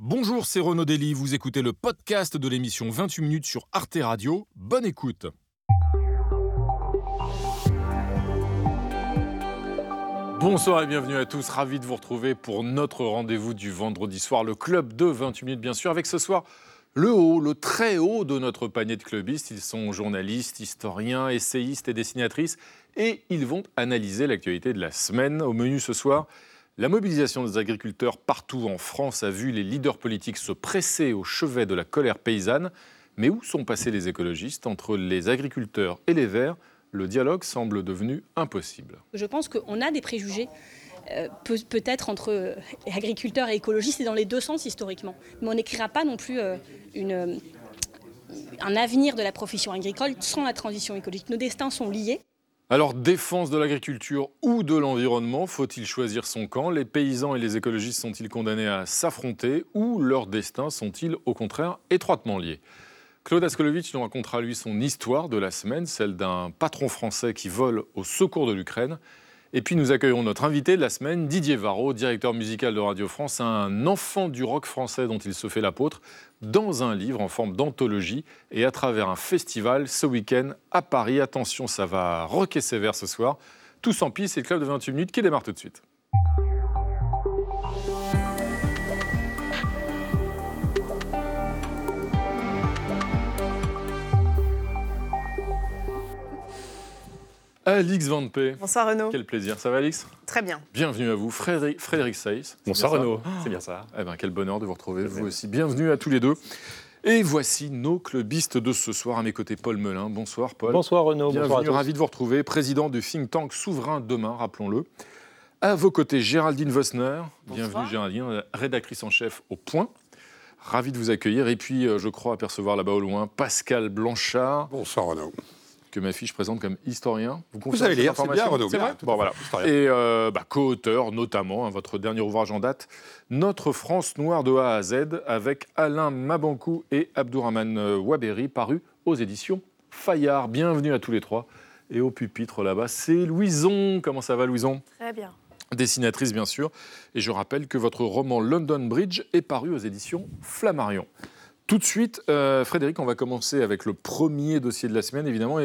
Bonjour, c'est Renaud Dely, vous écoutez le podcast de l'émission 28 minutes sur Arte Radio. Bonne écoute. Bonsoir et bienvenue à tous, ravi de vous retrouver pour notre rendez-vous du vendredi soir, le club de 28 minutes bien sûr, avec ce soir le haut, le très haut de notre panier de clubistes. Ils sont journalistes, historiens, essayistes et dessinatrices et ils vont analyser l'actualité de la semaine. Au menu ce soir, la mobilisation des agriculteurs partout en France a vu les leaders politiques se presser au chevet de la colère paysanne. Mais où sont passés les écologistes Entre les agriculteurs et les Verts, le dialogue semble devenu impossible. Je pense qu'on a des préjugés. Euh, peut-être entre agriculteurs et écologistes, et dans les deux sens historiquement. Mais on n'écrira pas non plus euh, un avenir de la profession agricole sans la transition écologique. Nos destins sont liés. Alors, défense de l'agriculture ou de l'environnement, faut-il choisir son camp? Les paysans et les écologistes sont-ils condamnés à s'affronter ou leurs destins sont-ils au contraire étroitement liés? Claude Askolovitch nous racontera lui son histoire de la semaine, celle d'un patron français qui vole au secours de l'Ukraine et puis nous accueillons notre invité de la semaine, Didier Varro, directeur musical de Radio France, un enfant du rock français dont il se fait l'apôtre, dans un livre en forme d'anthologie et à travers un festival ce week-end à Paris. Attention, ça va rocker sévère ce soir. Tous en piste, c'est le club de 28 minutes qui démarre tout de suite. Alix Van P. Bonsoir Renaud. Quel plaisir. Ça va Alix? Très bien. Bienvenue à vous. Frédéric, Frédéric Saïs. Bonsoir Renaud. C'est bien ça. Eh ben, quel bonheur de vous retrouver. Vous aussi. Bienvenue à tous les deux. Et voici nos clubistes de ce soir. À mes côtés, Paul Melun. Bonsoir Paul. Bonsoir Renaud. Bienvenue, Bonsoir ravi de vous retrouver. Président du think tank Souverain Demain, rappelons-le. À vos côtés, Géraldine Vosner. Bienvenue Géraldine, rédactrice en chef au Point. Ravi de vous accueillir. Et puis, euh, je crois apercevoir là-bas au loin Pascal Blanchard. Bonsoir Renaud que ma fiche présente comme historien. Vous, vous allez lire, c'est bien, Renaud. C'est vrai bon, voilà. Et euh, bah, co-auteur, notamment, hein, votre dernier ouvrage en date, Notre France noire de A à Z, avec Alain Mabankou et Abdourahman euh, Waberi, paru aux éditions Fayard. Bienvenue à tous les trois. Et au pupitre là-bas, c'est Louison. Comment ça va, Louison? Très bien. Dessinatrice, bien sûr. Et je rappelle que votre roman London Bridge est paru aux éditions Flammarion. Tout de suite, euh, Frédéric, on va commencer avec le premier dossier de la semaine, évidemment.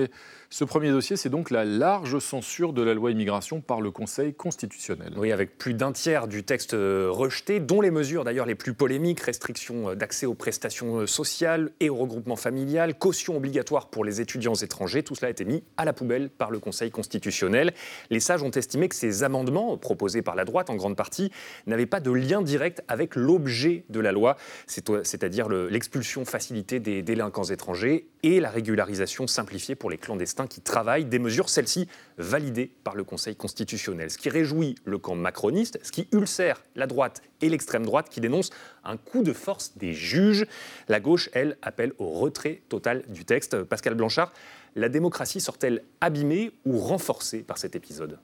Ce premier dossier, c'est donc la large censure de la loi immigration par le Conseil constitutionnel. Oui, avec plus d'un tiers du texte euh, rejeté, dont les mesures d'ailleurs les plus polémiques, restriction euh, d'accès aux prestations euh, sociales et au regroupement familial, caution obligatoire pour les étudiants étrangers, tout cela a été mis à la poubelle par le Conseil constitutionnel. Les sages ont estimé que ces amendements, proposés par la droite en grande partie, n'avaient pas de lien direct avec l'objet de la loi, c'est-à-dire l'expulsion facilitée des délinquants étrangers et la régularisation simplifiée pour les clandestins qui travaillent, des mesures, celles-ci, validées par le Conseil constitutionnel. Ce qui réjouit le camp macroniste, ce qui ulcère la droite et l'extrême droite qui dénoncent un coup de force des juges. La gauche, elle, appelle au retrait total du texte. Pascal Blanchard, la démocratie sort-elle abîmée ou renforcée par cet épisode?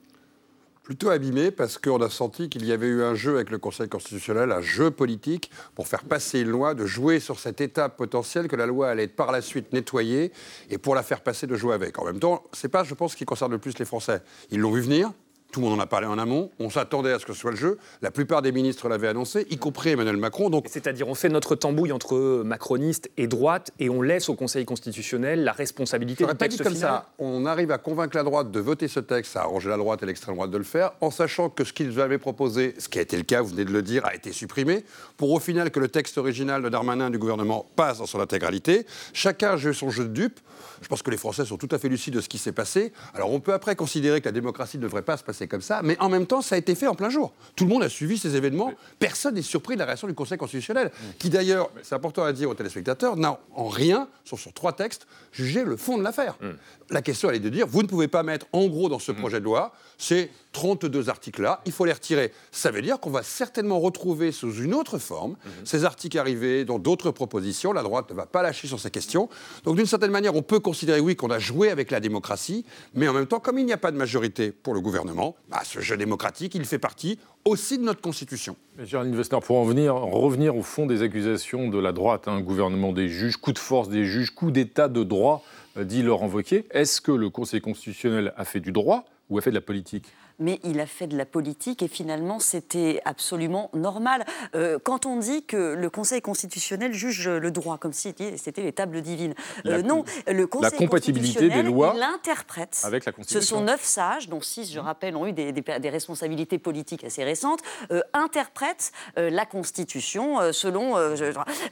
Plutôt abîmé parce qu'on a senti qu'il y avait eu un jeu avec le Conseil constitutionnel, un jeu politique pour faire passer une loi, de jouer sur cette étape potentielle que la loi allait être par la suite nettoyer et pour la faire passer de jouer avec. En même temps, c'est pas, je pense, ce qui concerne le plus les Français. Ils l'ont vu venir, tout le monde en a parlé en amont. On s'attendait à ce que ce soit le jeu. La plupart des ministres l'avaient annoncé, y compris Emmanuel Macron. Donc... C'est-à-dire, on fait notre tambouille entre macronistes et droite et on laisse au Conseil constitutionnel la responsabilité du texte comme ça. On arrive à convaincre la droite de voter ce texte, ça a arrangé la droite et l'extrême droite de le faire, en sachant que ce qu'ils avaient proposé, ce qui a été le cas, vous venez de le dire, a été supprimé, pour au final que le texte original de Darmanin du gouvernement passe dans son intégralité. Chacun joue son jeu de dupe. Je pense que les Français sont tout à fait lucides de ce qui s'est passé. Alors on peut après considérer que la démocratie ne devrait pas se passer comme ça, mais en même temps, ça a été fait en plein jour. Tout le monde a suivi ces événements. Personne n'est surpris de la réaction du Conseil constitutionnel, qui d'ailleurs, c'est important à dire aux téléspectateurs, n'a en rien, sur, sur trois textes, jugé le fond de l'affaire. Mm. La question, elle est de dire, vous ne pouvez pas mettre en gros dans ce mm. projet de loi ces 32 articles-là, il faut les retirer. Ça veut dire qu'on va certainement retrouver sous une autre forme mm-hmm. ces articles arrivés dans d'autres propositions. La droite ne va pas lâcher sur ces questions. Donc d'une certaine manière, on peut considérer, oui, qu'on a joué avec la démocratie, mais en même temps, comme il n'y a pas de majorité pour le gouvernement, bah, ce jeu démocratique, il fait partie aussi de notre Constitution. Géraldine Westner, pour en venir, revenir au fond des accusations de la droite, hein, gouvernement des juges, coup de force des juges, coup d'état de droit, euh, dit Laurent Wauquiez, est-ce que le Conseil constitutionnel a fait du droit ou a fait de la politique? Mais il a fait de la politique et finalement c'était absolument normal. Euh, quand on dit que le Conseil constitutionnel juge le droit, comme si c'était les tables divines, euh, non, le Conseil la compatibilité des lois l'interprète. Avec la Constitution. Ce sont neuf sages, dont six, je rappelle, ont eu des, des, responsabilités politiques assez récentes, euh, interprètent la Constitution selon.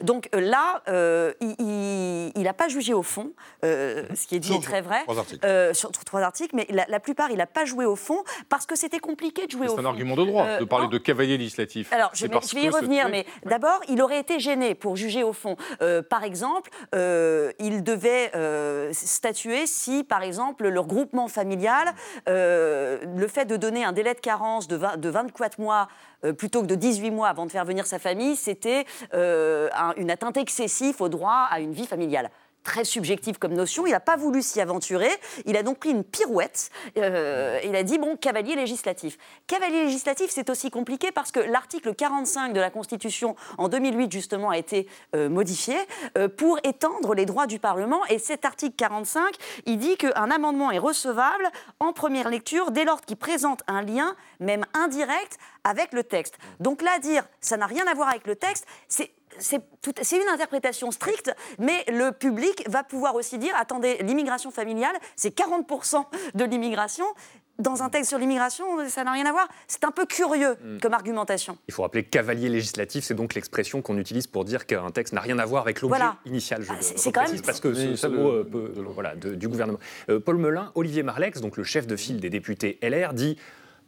donc là, il n'a pas jugé au fond, ce qui est dit est très vrai. Trois articles. sur trois articles, mais la, la plupart, il n'a pas joué au fond parce que c'était compliqué de jouer au. C'est un argument de droit de parler de cavalier législatif. Alors, je, vais y revenir, mais d'abord, il aurait été gêné pour juger au fond. Euh, par exemple, euh, il devait euh, statuer si, par exemple, le regroupement familial, le fait de donner un délai de carence de, de 24 mois plutôt que de 18 mois avant de faire venir sa famille, c'était une atteinte excessive au droit à une vie familiale très subjectif comme notion. Il n'a pas voulu s'y aventurer. Il a donc pris une pirouette. Euh, il a dit bon, cavalier législatif. Cavalier législatif, c'est aussi compliqué parce que l'article 45 de la Constitution en 2008 justement a été euh, modifié euh, pour étendre les droits du Parlement. Et cet article 45, il dit qu'un amendement est recevable en première lecture dès lors qu'il présente un lien, même indirect, avec le texte. Donc là, dire ça n'a rien à voir avec le texte, c'est c'est une interprétation stricte, mais le public va pouvoir aussi dire attendez, l'immigration familiale, c'est 40% de l'immigration. Dans un texte sur l'immigration, ça n'a rien à voir. C'est un peu curieux hmm. comme argumentation. Il faut rappeler cavalier législatif, c'est donc l'expression qu'on utilise pour dire qu'un texte n'a rien à voir avec l'objet initial. Ah, c'est quand même parce que ce, mot euh, voilà, du gouvernement. Euh, Paul Melun, Olivier Marlex, donc le chef de file des députés LR, dit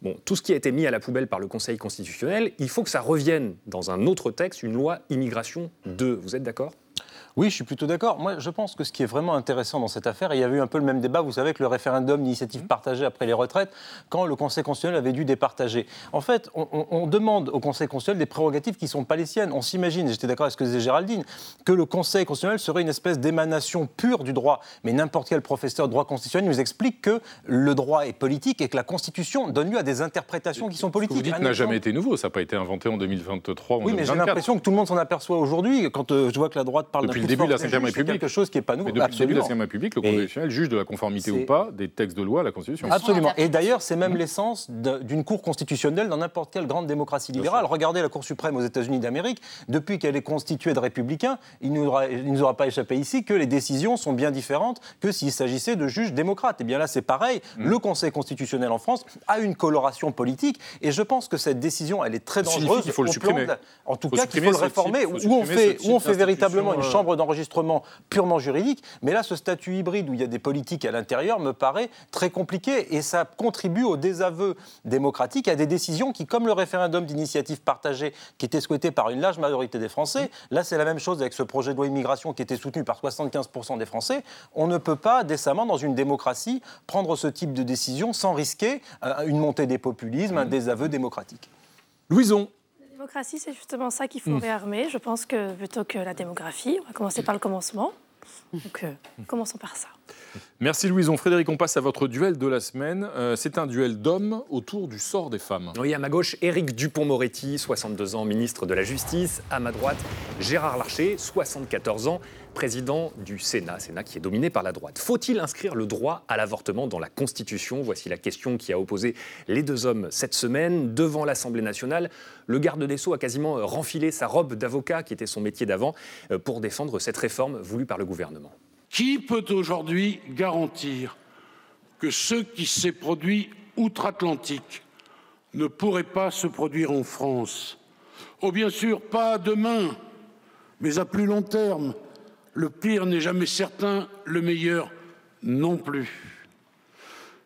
Bon, tout ce qui a été mis à la poubelle par le Conseil constitutionnel, il faut que ça revienne dans un autre texte, une loi immigration 2. Vous êtes d'accord? Oui, je suis plutôt d'accord. Moi, je pense que ce qui est vraiment intéressant dans cette affaire, et il y avait eu un peu le même débat, vous savez, avec le référendum d'initiative partagée après les retraites, quand le Conseil constitutionnel avait dû départager. En fait, on, demande au Conseil constitutionnel des prérogatives qui ne sont pas les siennes. On s'imagine, et j'étais d'accord avec ce que disait Géraldine, que le Conseil constitutionnel serait une espèce d'émanation pure du droit. Mais n'importe quel professeur de droit constitutionnel nous explique que le droit est politique et que la Constitution donne lieu à des interprétations qui sont politiques. Ce que vous dites n'a jamais été nouveau, ça n'a pas été inventé en 2023 Oui, mais j'ai l'impression que tout le monde s'en aperçoit aujourd'hui quand euh, je vois que la droite parle Depuis le début de la République. quelque chose qui n'est pas nouveau. Mais depuis le début de la République, le Constitutionnel juge de la conformité ou pas des textes de loi à la Constitution. Absolument. Et d'ailleurs, c'est même l'essence d'une Cour constitutionnelle dans n'importe quelle grande démocratie libérale. Regardez la Cour suprême aux États-Unis d'Amérique. Depuis qu'elle est constituée de républicains, il ne nous aura pas échappé ici que les décisions sont bien différentes que s'il s'agissait de juges démocrates. Et eh bien là, c'est pareil. Mm. Le Conseil constitutionnel en France a une coloration politique. Et je pense que cette décision, elle est très dangereuse. Il faut le supprimer. En tout cas, qu'il faut le réformer. Où on fait, où on fait véritablement une euh, chambre d'enregistrement purement juridique. Mais là, ce statut hybride où il y a des politiques à l'intérieur me paraît très compliqué et ça contribue au désaveu démocratique, à des décisions qui, comme le référendum d'initiative partagée qui était souhaité par une large majorité des Français, là c'est la même chose avec ce projet de loi immigration qui était soutenu par 75% des Français. On ne peut pas décemment, dans une démocratie, prendre ce type de décision sans risquer euh, une montée des populismes, un désaveu démocratique. Louison, démocratie, c'est justement ça qu'il faut mmh. réarmer. Je pense que plutôt que la démographie, on va commencer par le commencement. Donc, euh, commençons par ça. Merci Louison. Frédéric, on passe à votre duel de la semaine. Euh, c'est un duel d'hommes autour du sort des femmes. Oui, à ma gauche, Éric Dupont-Moretti, 62 ans, ministre de la Justice. À ma droite, Gérard Larcher, 74 ans, président du Sénat, Sénat qui est dominé par la droite. Faut-il inscrire le droit à l'avortement dans la Constitution? Voici la question qui a opposé les deux hommes cette semaine devant l'Assemblée nationale. Le garde des Sceaux a quasiment renfilé sa robe d'avocat, qui était son métier d'avant, euh, pour défendre cette réforme voulue par le gouvernement. Qui peut aujourd'hui garantir que ce qui s'est produit outre-Atlantique ne pourrait pas se produire en France? Oh bien sûr, pas demain, mais à plus long terme. Le pire n'est jamais certain, le meilleur non plus.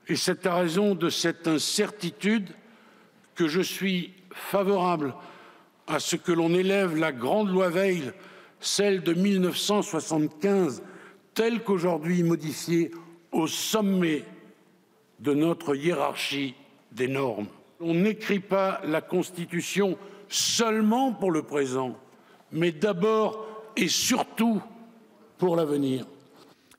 Et c'est à raison de cette incertitude que je suis favorable à ce que l'on élève la grande loi Veil, celle de 1975, telle qu'aujourd'hui modifiée au sommet de notre hiérarchie des normes. On n'écrit pas la Constitution seulement pour le présent, mais d'abord et surtout pour l'avenir.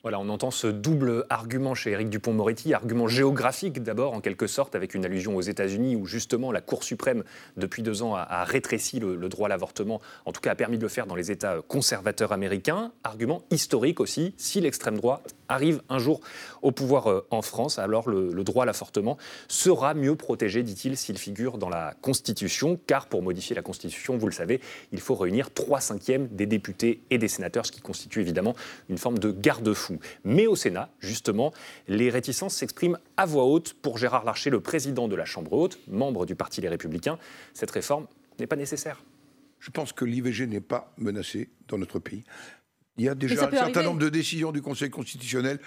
Voilà, on entend ce double argument chez Éric Dupont-Moretti, argument géographique d'abord en quelque sorte, avec une allusion aux États-Unis où justement la Cour suprême depuis deux ans a, rétréci le, le, droit à l'avortement, en tout cas a permis de le faire dans les États conservateurs américains. Argument historique aussi, si l'extrême droite arrive un jour au pouvoir euh, en France, alors le, droit à l'avortement sera mieux protégé, dit-il, s'il figure dans la Constitution, car pour modifier la Constitution, vous le savez, il faut réunir 3 cinquièmes des députés et des sénateurs, ce qui constitue évidemment une forme de garde-fou. Mais au Sénat, justement, les réticences s'expriment à voix haute pour Gérard Larcher, le président de la Chambre haute, membre du Parti Les Républicains. Cette réforme n'est pas nécessaire. Je pense que l'IVG n'est pas menacée dans notre pays. Il y a déjà un certain nombre de décisions du Conseil constitutionnel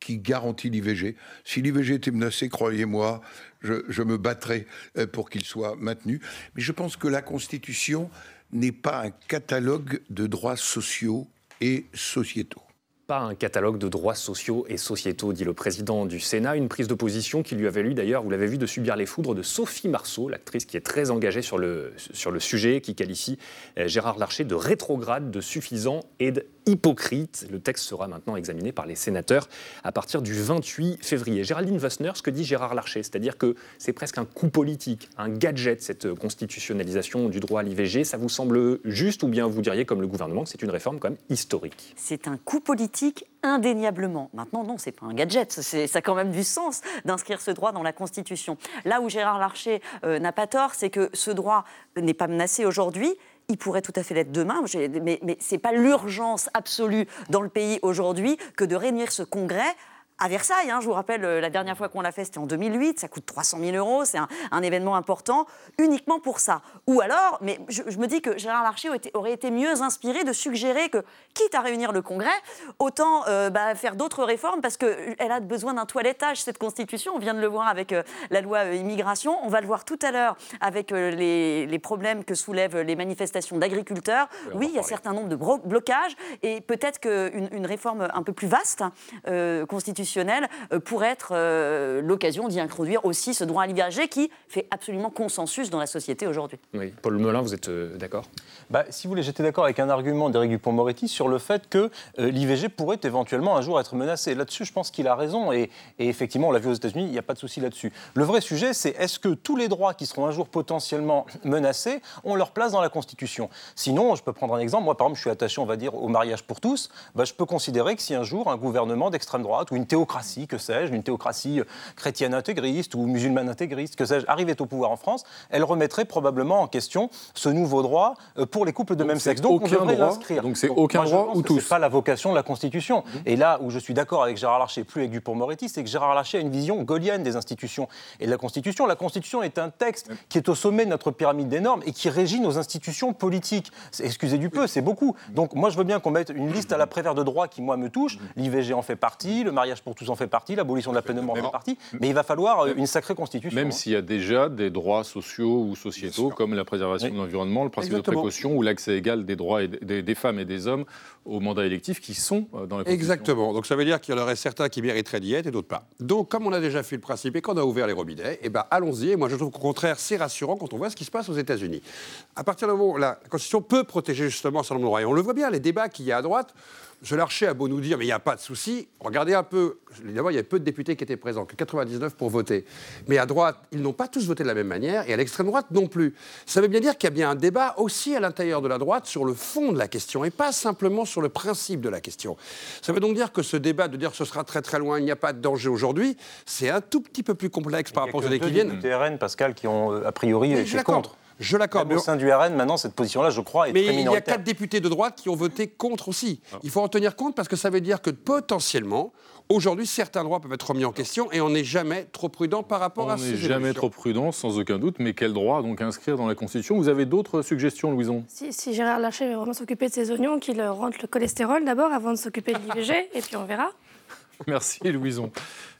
qui garantit l'IVG. Si l'IVG était menacé, croyez-moi, je, je, me battrais euh, pour qu'il soit maintenu. Mais je pense que la Constitution n'est pas un catalogue de droits sociaux et sociétaux pas un catalogue de droits sociaux et sociétaux, dit le président du Sénat. Une prise de position qui lui avait lu d'ailleurs, vous l'avez vu, de subir les foudres de Sophie Marceau, l'actrice qui est très engagée sur le, sur le sujet, qui qualifie euh, Gérard Larcher de rétrograde, de suffisant et d'hypocrite. Le texte sera maintenant examiné par les sénateurs à partir du 28 février. Géraldine Wassner, ce que dit Gérard Larcher, c'est-à-dire que c'est presque un coup politique, un gadget, cette constitutionnalisation du droit à l'IVG. Ça vous semble juste ou bien vous diriez, comme le gouvernement, que c'est une réforme quand même historique? C'est un coup politique indéniablement. Maintenant, non, c'est pas un gadget, ça a quand même du sens d'inscrire ce droit dans la Constitution. Là où Gérard Larcher euh, n'a pas tort, c'est que ce droit n'est pas menacé aujourd'hui, il pourrait tout à fait l'être demain, mais, mais ce n'est pas l'urgence absolue dans le pays aujourd'hui que de réunir ce congrès à Versailles. Hein, je vous rappelle, euh, la dernière fois qu'on l'a fait, c'était en 2008. Ça coûte 300 000 euros. C'est un, événement important, uniquement pour ça. Ou alors, mais je, me dis que Gérard Larcher aurait été, mieux inspiré de suggérer que, quitte à réunir le Congrès, autant euh, bah, faire d'autres réformes parce qu'elle a besoin d'un toilettage, cette Constitution. On vient de le voir avec euh, la loi immigration. On va le voir tout à l'heure avec les, problèmes que soulèvent les manifestations d'agriculteurs. Oui, il y a un certain nombre de blocages et peut-être qu'une une réforme un peu plus vaste, constitutionnelle, euh, pour être euh, l'occasion d'y introduire aussi ce droit à l'IVG qui fait absolument consensus dans la société aujourd'hui. Oui. Paul Melun, vous êtes euh, d'accord? Bah, Si vous voulez, j'étais d'accord avec un argument d'Éric Dupont-Moretti sur le fait que l'IVG pourrait éventuellement un jour être menacé. Là-dessus, je pense qu'il a raison et, effectivement, on l'a vu aux États-Unis, il n'y a pas de souci là-dessus. Le vrai sujet, c'est est-ce que tous les droits qui seront un jour potentiellement menacés ont leur place dans la Constitution? Sinon, je peux prendre un exemple. Moi, par exemple, je suis attaché, on va dire, au mariage pour tous. Bah, je peux considérer que si un jour un gouvernement d'extrême droite ou une théocratie, que sais-je, une théocratie euh, chrétienne intégriste ou musulmane intégriste, que sais-je, arrivait au pouvoir en France, elle remettrait probablement en question ce nouveau droit euh, pour les couples de même sexe. Donc on devrait l'inscrire. Donc c'est aucun droit ou tous. C'est pas la vocation de la Constitution. Mhm. Et là où je suis d'accord avec Gérard Larcher, plus avec Dupont-Moretti, c'est que Gérard Larcher a une vision gaulienne des institutions et de la Constitution. La Constitution est un texte qui est au sommet de notre pyramide des normes et qui régit nos institutions politiques. Excusez du peu, c'est beaucoup. Donc moi je veux bien qu'on mette une liste à la prévère de droits qui moi me touche. L'IVG en fait partie, le mariage pour tous en fait partie, l'abolition de la peine de mort en fait partie, mais il va falloir euh, une sacrée constitution. Même hein. s'il y a déjà des droits sociaux ou sociétaux, comme la préservation de l'environnement, le principe de précaution ou l'accès égal des droits des, femmes et des hommes au mandat électif qui sont euh, dans la Constitution. Exactement. Donc ça veut dire qu'il y en aurait certains qui mériteraient d'y être et d'autres pas. Donc comme on a déjà fait le principe et qu'on a ouvert les robinets, eh ben allons-y. Et moi je trouve qu'au contraire c'est rassurant quand on voit ce qui se passe aux États-Unis. À partir du moment où la Constitution peut protéger justement un certain nombre de droits, et on le voit bien, les débats qu'il y a à droite, Larcher a beau nous dire, mais il n'y a pas de souci. Regardez un peu. D'abord, il y a peu de députés qui étaient présents, que 99 pour voter. Mais à droite, ils n'ont pas tous voté de la même manière, et à l'extrême droite non plus. Ça veut bien dire qu'il y a bien un débat aussi à l'intérieur de la droite sur le fond de la question, et pas simplement sur le principe de la question. Ça veut donc dire que ce débat de dire que ce sera très très loin, il n'y a pas de danger aujourd'hui, c'est un tout petit peu plus complexe par rapport aux années qui viennent. Il y a Pascal, qui ont a priori été contre. Je l'accorde. Au sein du RN, maintenant, cette position-là, je crois, est mais très minoritaire. Mais il y a quatre députés de droite qui ont voté contre aussi. Ah. Il faut en tenir compte parce que ça veut dire que potentiellement, aujourd'hui, certains droits peuvent être remis en question et on n'est jamais trop prudent par rapport à ça. On n'est jamais trop prudent, sans aucun doute. Mais quel droit donc inscrire dans la Constitution? Vous avez d'autres suggestions, Louison? Si, Gérard Larcher veut vraiment s'occuper de ses oignons, qu'il rentre le cholestérol d'abord avant de s'occuper de l'IVG, et puis on verra. Merci Louison.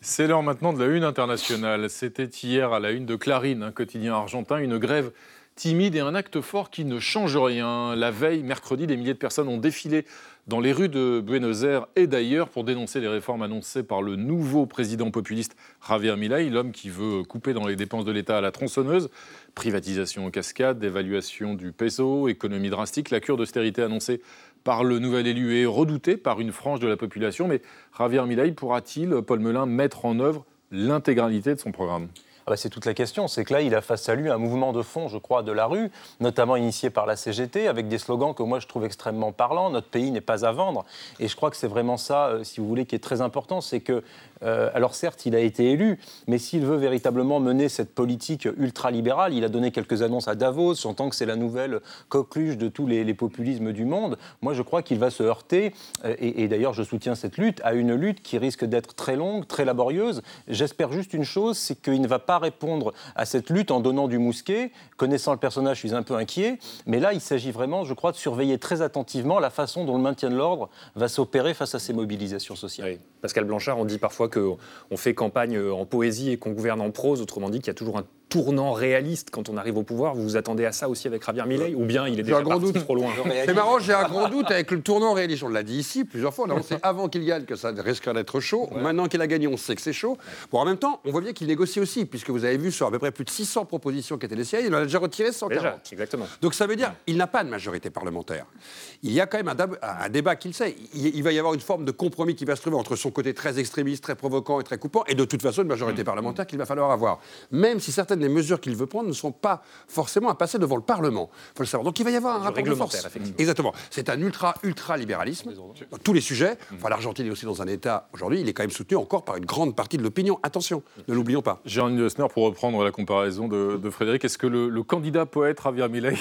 C'est l'heure maintenant de la une internationale. C'était hier à la une de Clarine, un quotidien argentin, une grève timide et un acte fort qui ne change rien. La veille, mercredi, des milliers de personnes ont défilé dans les rues de Buenos Aires et d'ailleurs pour dénoncer les réformes annoncées par le nouveau président populiste Javier Milei, l'homme qui veut couper dans les dépenses de l'État à la tronçonneuse, privatisation en cascade, dévaluation du peso, économie drastique, la cure d'austérité annoncée par le nouvel élu est redoutée par une frange de la population, mais Javier Milei pourra-t-il, Paul Melun, mettre en œuvre l'intégralité de son programme? Ah bah, C'est toute la question. C'est que là, il a face à lui un mouvement de fond, je crois, de la rue, notamment initié par la CGT, avec des slogans que moi je trouve extrêmement parlants. Notre pays n'est pas à vendre. Et je crois que c'est vraiment ça, euh, si vous voulez, qui est très important. C'est que, euh, alors certes, il a été élu, mais s'il veut véritablement mener cette politique ultralibérale, il a donné quelques annonces à Davos, j'entends que c'est la nouvelle coqueluche de tous les, populismes du monde. Moi, je crois qu'il va se heurter, euh, et, d'ailleurs, je soutiens cette lutte, à une lutte qui risque d'être très longue, très laborieuse. J'espère juste une chose, c'est qu'il ne va pas répondre à cette lutte en donnant du mousquet. Connaissant le personnage, je suis un peu inquiet, mais là, il s'agit vraiment, je crois, de surveiller très attentivement la façon dont le maintien de l'ordre va s'opérer face à ces mobilisations sociales. Pascal Blanchard, on dit parfois qu'on fait campagne en poésie et qu'on gouverne en prose, autrement dit qu'il y a toujours un tournant réaliste quand on arrive au pouvoir. Vous vous attendez à ça aussi avec Javier Milei ou bien il est déjà un grand doute. trop loin C'est marrant, j'ai un grand doute avec le tournant réaliste. On l'a dit ici plusieurs fois. On sait avant qu'il gagne que ça risque d'être chaud. Maintenant qu'il a gagné, on sait que c'est chaud. Bon, en même temps, on voit bien qu'il négocie aussi, puisque vous avez vu sur à peu près plus de 600 propositions qui étaient les siennes, il en a déjà retiré 140. exactement. Donc ça veut dire qu'il n'a pas de majorité parlementaire. Il y a quand même un, débat qu'il sait. Il, va y avoir une forme de compromis qui va se trouver entre son côté très extrémiste, très provoquant et très coupant, et de toute façon une majorité mm. parlementaire qu'il va falloir avoir. Même si certaines des mesures qu'il veut ne sont pas forcément à passer devant le Parlement. faut le savoir. Donc il va y avoir un rapport de force. Exactement. C'est un ultra, ultra libéralisme dans tous les sujets. Enfin, L'Argentine est aussi dans un état, aujourd'hui, il est quand même soutenu encore par une grande partie de l'opinion. Attention, ne l'oublions pas. Jérôme Pour reprendre la comparaison de, Frédéric, est-ce que le, candidat poète Javier Milei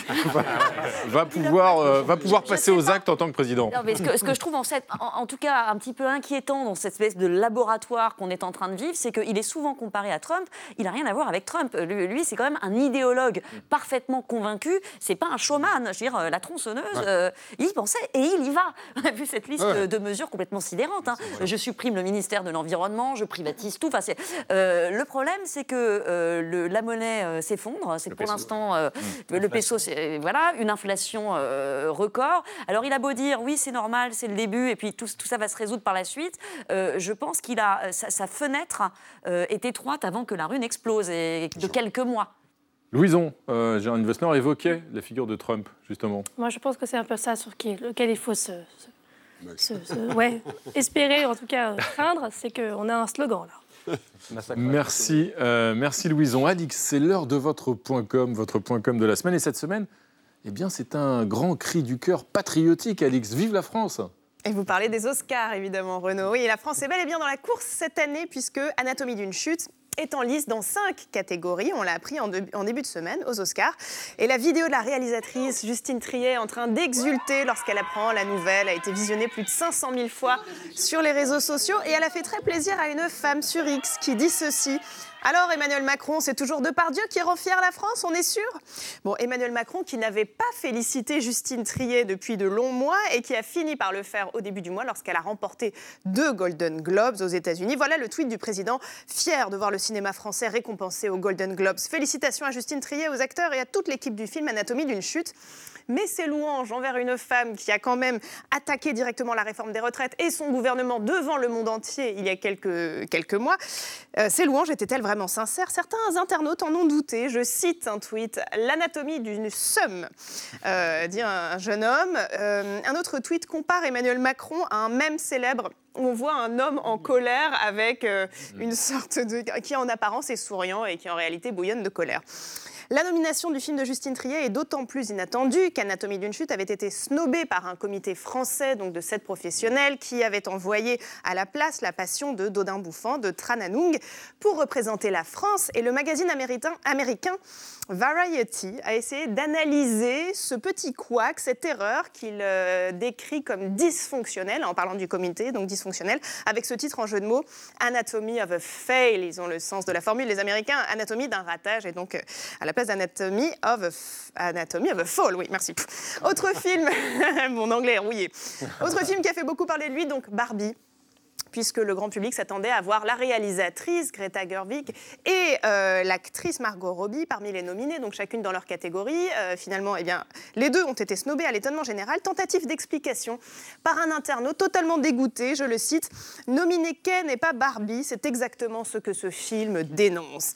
va, pouvoir, euh, va pouvoir passer aux actes en tant que président ce, que, je trouve en, en, tout cas un petit peu inquiétant dans cette espèce de laboratoire qu'on est en train de vivre, c'est qu'il est souvent comparé à Trump. Il n'a rien à voir avec Trump. Lui, c'est quand même un idéologue parfaitement convaincu. C'est pas un showman. Je veux dire, euh, la tronçonneuse, euh, il y pensait et il y va. On a vu cette liste de mesures complètement sidérantes. Hein. Je supprime le ministère de l'Environnement, je privatise tout. Enfin, euh, le problème, c'est que la monnaie s'effondre. C'est pour l'instant mmh. le peso, c'est voilà, une inflation record. Alors, il a beau dire oui, c'est normal, c'est le début, et puis tout, tout, ça va se résoudre par la suite. je pense qu'il a sa, fenêtre est étroite avant que la rue n'explose et de quelques mois. Louison, euh, un Investor évoquait la figure de Trump, justement. Moi, je pense que c'est un peu ça sur lequel il faut se, ouais, espérer, en tout cas craindre, c'est qu'on a un slogan là. Merci, euh, merci Louison. Alix, c'est l'heure de votre point com, votre point com de la semaine. Et cette semaine, eh bien, c'est un grand cri du cœur patriotique, Alix. Vive la France et vous parlez des Oscars, évidemment, Renaud. Oui, la France est bel et bien dans la course cette année, puisque Anatomie d'une chute est en liste dans cinq catégories. On l'a appris en, début de semaine aux Oscars. Et la vidéo de la réalisatrice Justine Triet en train d'exulter lorsqu'elle apprend la nouvelle a été visionnée plus de 500 000 fois sur les réseaux sociaux. Et elle a fait très plaisir à une femme sur X qui dit ceci. Alors Emmanuel Macron, c'est toujours Depardieu qui rend fier la France, on est sûr? Bon, Emmanuel Macron qui n'avait pas félicité Justine Triet depuis de longs mois et qui a fini par le faire au début du mois lorsqu'elle a remporté deux Golden Globes aux États-Unis. Voilà le tweet du président, fier de voir le cinéma français récompensé aux Golden Globes. Félicitations à Justine Triet, aux acteurs et à toute l'équipe du film Anatomie d'une chute mais ses louanges envers une femme qui a quand même attaqué directement la réforme des retraites et son gouvernement devant le monde entier il y a quelques, quelques mois, euh, ces louanges étaient-elles vraiment sincères? Certains internautes en ont douté. Je cite un tweet L'anatomie d'une somme, euh, dit un, jeune homme. Euh, un autre tweet compare Emmanuel Macron à un même célèbre où on voit un homme en colère avec une sorte de. qui en apparence est souriant et qui en réalité bouillonne de colère. La nomination du film de Justine Triet est d'autant plus inattendue qu'Anatomie d'une chute avait été snobée par un comité français, donc de sept professionnels, qui avait envoyé à la place la passion de Dodin Bouffant de Trananung pour représenter la France. Et le magazine américain, américain Variety a essayé d'analyser ce petit couac, cette erreur qu'il euh, décrit comme dysfonctionnelle, en parlant du comité, donc dysfonctionnel, avec ce titre en jeu de mots, Anatomy of a Fail. Ils ont le sens de la formule, les Américains, Anatomie d'un ratage, et donc euh, à la place d'Anatomie of a Anatomie of a Fall, oui, merci. Autre film, mon anglais est rouillé. Autre film qui a fait beaucoup parler de lui, donc Barbie puisque le grand public s'attendait à voir la réalisatrice Greta Gerwig et euh, l'actrice Margot Robbie parmi les nominés, donc chacune dans leur catégorie. Euh, finalement, eh bien, les deux ont été snobés à l'étonnement général. Tentative d'explication par un internaute totalement dégoûté, je le cite, nominé Ken et pas Barbie, c'est exactement ce que ce film dénonce.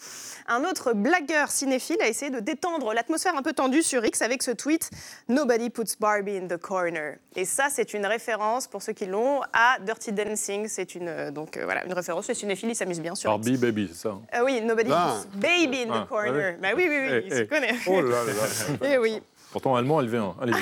Un autre blagueur cinéphile a essayé de détendre l'atmosphère un peu tendue sur X avec ce tweet Nobody puts Barbie in the corner. Et ça, c'est une référence, pour ceux qui l'ont, à Dirty Dancing. C'est c'est une, donc, voilà, une référence. Les cinéphiles s'amusent bien sur Barbie Baby, c'est ça hein. Oui, Nobody ah. Baby in the ah, corner. Bah oui, oui, oui, eh, il se eh. connaît. Oh là là. Et oui. Pourtant, allemand LV1. Allez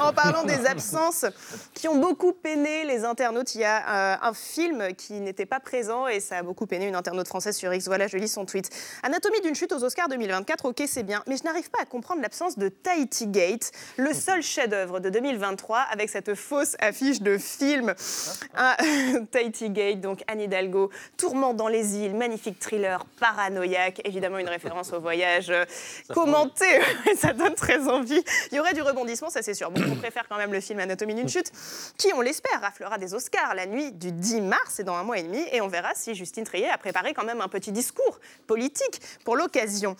en parlant des absences qui ont beaucoup peiné les internautes, il y a euh, un film qui n'était pas présent et ça a beaucoup peiné une internaute française sur X. Voilà, je lis son tweet. Anatomie d'une chute aux Oscars 2024, ok, c'est bien, mais je n'arrive pas à comprendre l'absence de Tahiti Gate, le seul chef-d'œuvre de 2023 avec cette fausse affiche de film. Ah, Tahiti Gate, donc Anne Hidalgo, Tourment dans les îles, magnifique thriller paranoïaque, évidemment une référence au voyage euh, commenté, ça donne très envie. Il y aurait du rebondissement, ça c'est sûr. Bon, on préfère quand même le film Anatomie d'une chute, qui, on l'espère, raflera des Oscars la nuit du 10 mars, c'est dans un mois et demi, et on verra si Justine Trier a préparé quand même un petit discours politique pour l'occasion.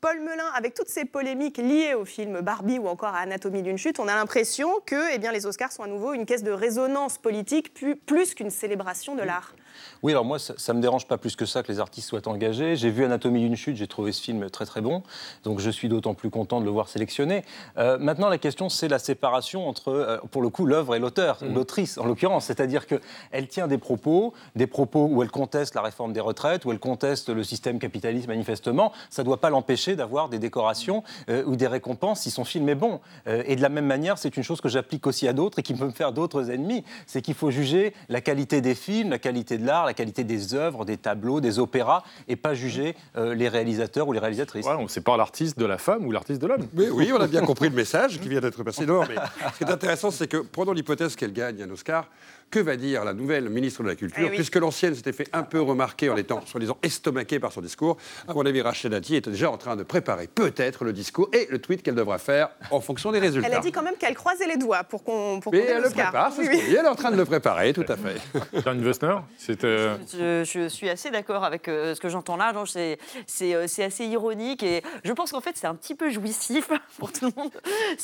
Paul Melun, avec toutes ces polémiques liées au film Barbie ou encore à Anatomie d'une chute, on a l'impression que eh bien, les Oscars sont à nouveau une caisse de résonance politique plus qu'une célébration de l'art. Oui, alors moi, ça ne me dérange pas plus que ça que les artistes soient engagés. J'ai vu Anatomie d'une chute, j'ai trouvé ce film très très bon, donc je suis d'autant plus content de le voir sélectionné. Euh, maintenant, la question, c'est la séparation entre, euh, pour le coup, l'œuvre et l'auteur, mmh. l'autrice en l'occurrence. C'est-à-dire qu'elle tient des propos, des propos où elle conteste la réforme des retraites, où elle conteste le système capitaliste manifestement. Ça ne doit pas l'empêcher d'avoir des décorations euh, ou des récompenses si son film est bon. et de la même manière, c'est une chose que j'applique aussi à d'autres et qui peut me faire d'autres ennemis. C'est qu'il faut juger la qualité des films, la qualité de l'art, la qualité des œuvres, des tableaux, des opéras, et pas juger euh, les réalisateurs ou les réalisatrices. Ouais, on sépare l'artiste de la femme ou l'artiste de l'homme. Oui, on a bien compris le message qui vient d'être passé. Non, mais ce qui est intéressant, c'est que, prenons l'hypothèse qu'elle gagne un Oscar, que va dire la nouvelle ministre de la Culture, eh puisque l'ancienne s'était fait un peu remarquer en étant, soi-disant, estomaquée par son discours À mon avis, Rachel Dati était déjà en train de préparer peut-être le discours et le tweet qu'elle devra faire en fonction des résultats. Elle a dit quand même qu'elle croisait les doigts pour qu'on qu elle le prépare, oui, oui. elle est en train de le préparer, tout à fait. Dan Wessner je, je, suis assez d'accord avec euh, ce que j'entends là. Euh, c'est assez ironique et je pense qu'en fait, c'est un petit peu jouissif pour tout le monde.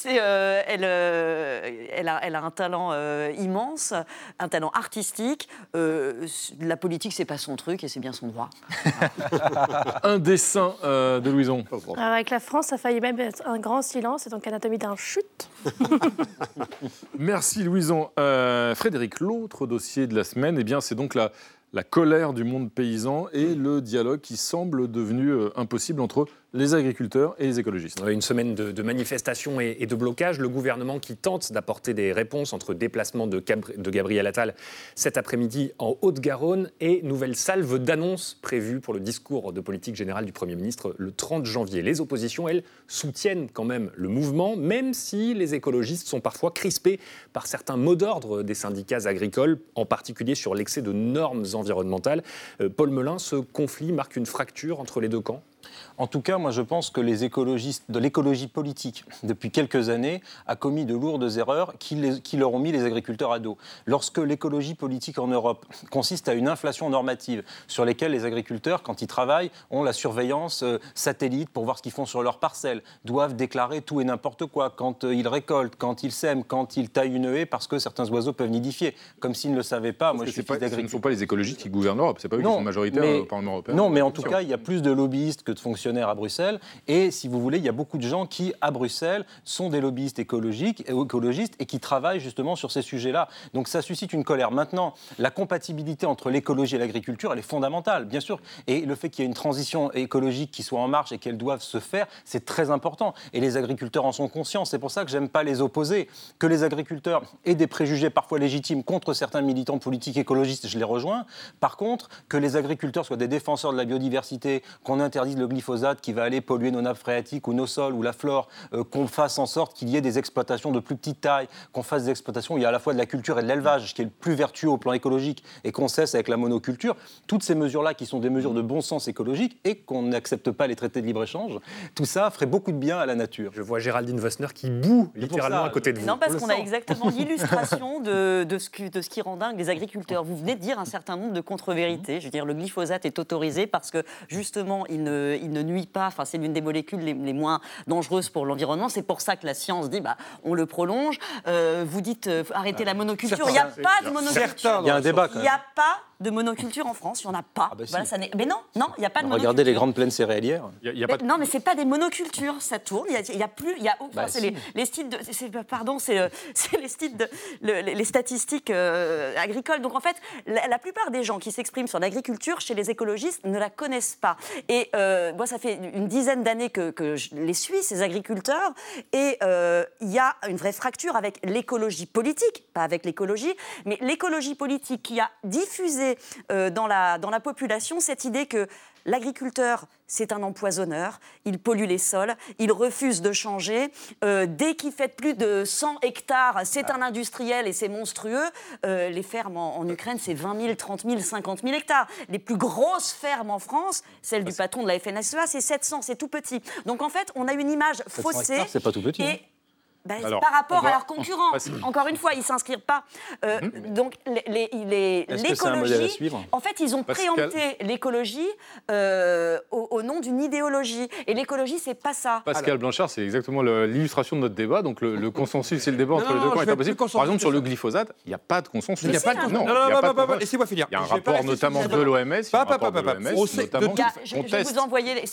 Euh, elle, elle, a, elle a un talent immense un talent artistique. Euh, la politique, c'est pas son truc et c'est bien son droit. un dessin euh, de Louison. avec la France, ça a failli même être un grand silence et donc anatomie d'un chute. Merci Louison. Euh, Frédéric, l'autre dossier de la semaine, eh bien, c'est donc la, la colère du monde paysan et le dialogue qui semble devenu impossible entre les agriculteurs et les écologistes. Une semaine de, manifestations et, de blocages. Le gouvernement qui tente d'apporter des réponses entre déplacement de, Gabriel Attal cet après-midi en Haute-Garonne et nouvelle salve d'annonces prévues pour le discours de politique générale du Premier ministre le 30 janvier. Les oppositions, elles, soutiennent quand même le mouvement, même si les écologistes sont parfois crispés par certains mots d'ordre des syndicats agricoles, en particulier sur l'excès de normes environnementales. Euh, Paul Melun, ce conflit marque une fracture entre les deux camps? En tout cas, moi je pense que les écologistes de l'écologie politique, depuis quelques années, a commis de lourdes erreurs qui, leur ont mis les agriculteurs à dos. Lorsque l'écologie politique en Europe consiste à une inflation normative sur lesquelles les agriculteurs, quand ils travaillent, ont la surveillance euh, satellite pour voir ce qu'ils font sur leurs parcelles, doivent déclarer tout et n'importe quoi quand euh, ils récoltent, quand ils sèment, quand ils taillent une haie parce que certains oiseaux peuvent nidifier, comme s'ils ne le savaient pas. Moi, je suis pas, Ce ne sont pas les écologistes qui gouvernent l'Europe, c'est pas eux qui sont majoritaires au Parlement européen. Non, mais en tout cas, il y a plus de lobbyistes que de fonctionnaires à Bruxelles. Et si vous voulez, il y a beaucoup de gens qui, à Bruxelles, sont des lobbyistes écologiques, écologistes et qui travaillent justement sur ces sujets-là. Donc ça suscite une colère. Maintenant, la compatibilité entre l'écologie et l'agriculture, elle est fondamentale, bien sûr. Et le fait qu'il y ait une transition écologique qui soit en marche et qu'elle doive se faire, c'est très important. Et les agriculteurs en sont conscients. C'est pour ça que j'aime pas les opposer. Que les agriculteurs aient des préjugés parfois légitimes contre certains militants politiques écologistes, je les rejoins. Par contre, que les agriculteurs soient des défenseurs de la biodiversité, qu'on interdise le glyphosate, qui va aller polluer nos nappes phréatiques ou nos sols ou la flore, euh, qu'on fasse en sorte qu'il y ait des exploitations de plus petite taille, qu'on fasse des exploitations où il y a à la fois de la culture et de l'élevage, qui est le plus vertueux au plan écologique, et qu'on cesse avec la monoculture. Toutes ces mesures-là qui sont des mesures de bon sens écologique et qu'on n'accepte pas les traités de libre-échange, tout ça ferait beaucoup de bien à la nature. Je vois Géraldine Vossner qui boue littéralement à côté de vous. Non, parce qu'on a exactement l'illustration de, ce de ce qui rend dingue les agriculteurs. Vous venez de dire un certain nombre de contre-vérités. Je veux dire, le glyphosate est autorisé parce que justement, il ne, il ne nuit pas, enfin c'est l'une des molécules les, moins dangereuses pour l'environnement. C'est pour ça que la science dit, bah, on le prolonge. Euh, vous dites, euh, arrêtez la monoculture. Il n'y a pas de monoculture. Il y a un débat. Il n'y a pas de monoculture en France. Il n'y en a pas. Ah bah voilà, ça mais non, non, il n'y a pas de monoculture. Regardez les grandes plaines céréalières. Y a, pas Non, mais c'est pas des monocultures. Ça tourne. Il n'y a, plus. Y a, bah c'est les, les de, pardon, c'est les, styles de, les statistiques euh, agricoles. Donc en fait, la, plupart des gens qui s'expriment sur l'agriculture chez les écologistes ne la connaissent pas. Et euh, moi, ça fait une dizaine d'années que, que, je les suis, ces agriculteurs, et euh, il y a une vraie fracture avec l'écologie politique, pas avec l'écologie, mais l'écologie politique qui a diffusé dans, la, dans la population cette idée que L'agriculteur, c'est un empoisonneur, il pollue les sols, il refuse de changer. Euh, dès qu'il fait plus de 100 hectares, c'est un industriel et c'est monstrueux. Euh, les fermes en, Ukraine, c'est 20 000, 30 000, 50 000 hectares. Les plus grosses fermes en France, celle du patron de la FNSEA, c'est 700, c'est tout petit. Donc en fait, on a une image faussée. C'est pas tout petit. Hein. Ben, par rapport à leurs concurrents. Encore une fois, ils ne s'inscrivent pas. Euh, mhm. Donc, l'écologie. En fait, ils ont préempté l'écologie euh, au, nom d'une idéologie. Et l'écologie, c'est pas ça. Pascal Blanchard, c'est exactement l'illustration de notre débat. Donc, le, consensus et le débat entre les deux camps est impossible. Par exemple, sur le glyphosate, il n'y a pas de consensus. Il n'y a pas de Non, non, laissez-moi finir. Il y a un rapport notamment de l'OMS. Je vais vous envoyer.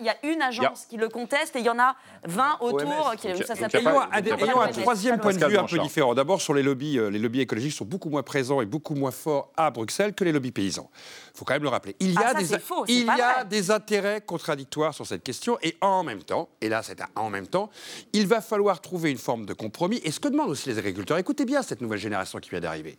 Il y a une agence qui le conteste et il y en a 20 autour. Ça s'appelle ayons un troisième point de vue un peu différent. D'abord, sur les lobbies, euh, les lobbies écologiques sont beaucoup moins présents et beaucoup moins forts à Bruxelles que les lobbies paysans. Il faut quand même le rappeler. Il y a, ah, des, il y a des intérêts contradictoires sur cette question et en même temps, et là c'est en même temps, il va falloir trouver une forme de compromis. Et ce que demandent aussi les agriculteurs, écoutez bien cette nouvelle génération qui vient d'arriver.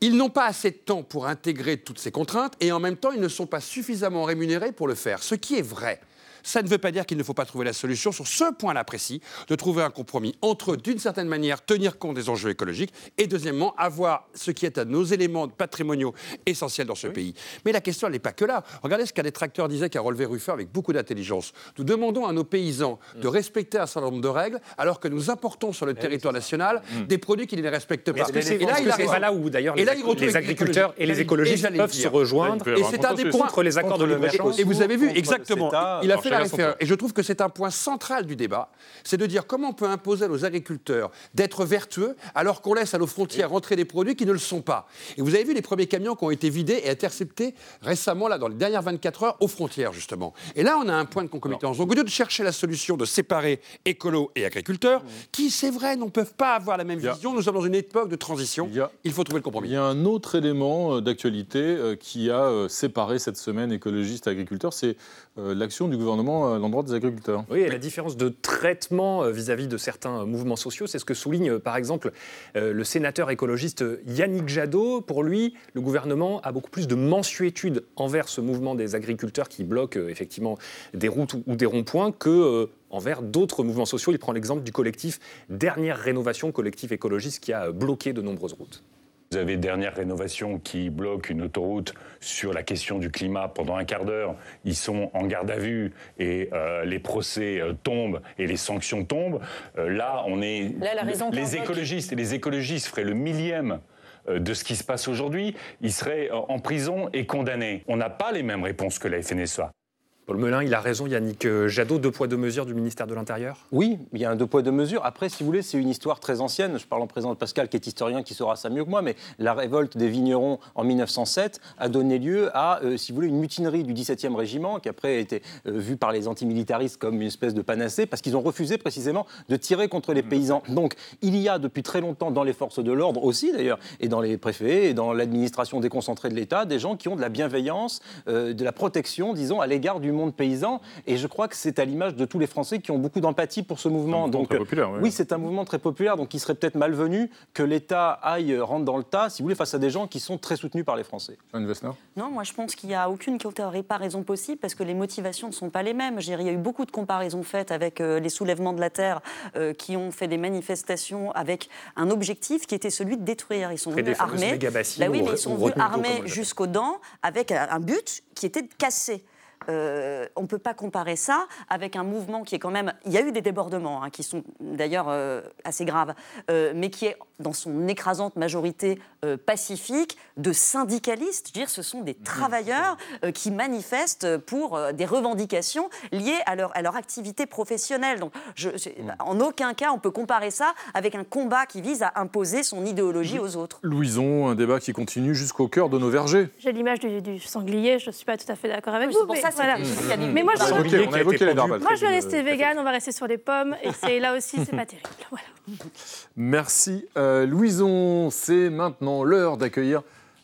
Ils n'ont pas assez de temps pour intégrer toutes ces contraintes et en même temps, ils ne sont pas suffisamment rémunérés pour le faire. Ce qui est vrai. Ça ne veut pas dire qu'il ne faut pas trouver la solution sur ce point-là précis, de trouver un compromis entre, d'une certaine manière, tenir compte des enjeux écologiques et, deuxièmement, avoir ce qui est à nos éléments patrimoniaux essentiels dans ce pays. Mais la question, elle n'est pas que là. Regardez ce qu'un détracteur disait, qu'a relevé Ruffin avec beaucoup d'intelligence. Nous demandons à nos paysans de respecter un certain nombre de règles, alors que nous importons sur le territoire national mm. des produits qui ne les respectent pas. et là, il pas là où, d'ailleurs, les, les agriculteurs et les écologistes peuvent se rejoindre et c'est un des points contre les accords de libre-échange. Et vous avez vu, exactement, il a fait et je trouve que c'est un point central du débat, c'est de dire comment on peut imposer à nos agriculteurs d'être vertueux alors qu'on laisse à nos frontières rentrer des produits qui ne le sont pas. Et vous avez vu les premiers camions qui ont été vidés et interceptés récemment, là, dans les dernières 24 heures, aux frontières, justement. Et là, on a un point de concomitance. Donc, au lieu de chercher la solution de séparer écolo et agriculteurs, qui, c'est vrai, ne peuvent pas avoir la même vision, nous sommes dans une époque de transition, il, faut trouver le compromis. Il y a un autre élément euh, d'actualité euh, qui a euh, séparé cette semaine écologiste agriculteurs, c'est l'action du gouvernement l'endroit des agriculteurs. Oui, la différence de traitement euh, vis-à-vis de certains mouvements sociaux, c'est ce que souligne euh, par exemple euh, le sénateur écologiste Yannick Jadot. Pour lui, le gouvernement a beaucoup plus de mensuétude envers ce mouvement des agriculteurs qui bloquent effectivement des routes ou des ronds-points que envers d'autres mouvements sociaux. Il prend l'exemple du collectif Dernière Rénovation, collectif écologiste qui a bloqué de nombreuses routes. Vous avez Dernière Rénovation qui bloque une autoroute sur la question du climat pendant un quart d'heure. Ils sont en garde à vue et euh, les procès euh, tombent et les sanctions tombent. Euh, là, on est. les écologistes et les écologistes feraient le millième de ce qui se passe aujourd'hui, ils seraient en prison et condamnés. On n'a pas les mêmes réponses que la FNSA. Paul Melun, il a raison, Yannick euh, Jadot, deux poids, deux mesures du ministère de l'Intérieur? Oui, il y a un deux poids, deux mesures. Après, si vous voulez, c'est une histoire très ancienne. Je parle en présence de Pascal, qui est historien, qui saura ça mieux que moi, mais la révolte des vignerons en 1907 a donné lieu à, euh, si vous voulez, une mutinerie du 17e régiment, qui après a été euh, vue par les antimilitaristes comme une espèce de panacée, parce qu'ils ont refusé précisément de tirer contre les paysans. Donc, il y a depuis très longtemps dans les forces de l'ordre aussi, d'ailleurs, et dans les préfets, et dans l'administration déconcentrée de l'État, des gens qui ont de la bienveillance, de la protection, disons, à l'égard du monde paysan. Et je crois que c'est à l'image de tous les Français qui ont beaucoup d'empathie pour ce mouvement. donc, très populaire, oui, c'est un mouvement très populaire. Donc, il serait peut-être malvenu que l'État aille rentrer dans le tas, si vous voulez, face à des gens qui sont très soutenus par les Français. Non, moi, je pense qu'il n'y a aucune raison possible parce que les motivations ne sont pas les mêmes. il y a eu beaucoup de comparaisons faites avec euh, les soulèvements de la terre euh, qui ont fait des manifestations avec un objectif qui était celui de détruire. Ils sont venus armés. Bah oui, mais ils sont venus armés jusqu'aux dents avec un but qui était de casser. Euh, on ne peut pas comparer ça avec un mouvement qui est quand même. Il y a eu des débordements hein, qui sont d'ailleurs euh, assez graves, euh, mais qui est dans son écrasante majorité pacifique de syndicalistes. Je veux dire, ce sont des travailleurs qui manifestent pour des revendications liées à leur, à leur activité professionnelle. Donc, je, en aucun cas, on peut comparer ça avec un combat qui vise à imposer son idéologie aux autres. Louison, un débat qui continue jusqu'au cœur de nos vergers. J'ai l'image du, sanglier, je ne suis pas tout à fait d'accord avec vous. Pour ça, mais moi, je, on a évoqué les Moi, je vais rester vegan, on va rester sur les pommes, et c'est là aussi, c'est pas terrible. Merci, euh, Louison. C'est maintenant l'heure d'accueillir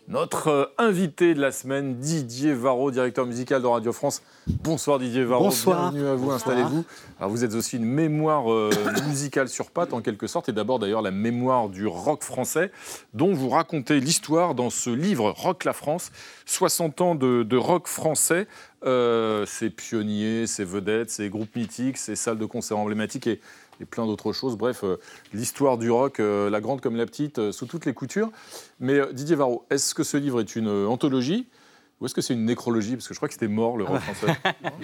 notre euh, invité de la semaine, Didier Varro, directeur musical de Radio France. Bonsoir Didier Varro. Bonsoir. Bienvenue à vous, installez-vous. Alors vous êtes aussi une mémoire euh, musicale sur pattes en quelque sorte, et d'abord d'ailleurs la mémoire du rock français, dont vous racontez l'histoire dans ce livre Rock la France, 60 ans de, rock français, euh, ses pionniers, ses vedettes, ses groupes mythiques, ses salles de concert emblématiques et plein d'autres choses. Bref, euh, l'histoire du rock, euh, la grande comme la petite, sous toutes les coutures. Mais Didier Varro, est-ce que ce livre est une anthologie? Ou est-ce que c'est une nécrologie Parce que je crois que c'était mort, le rock français.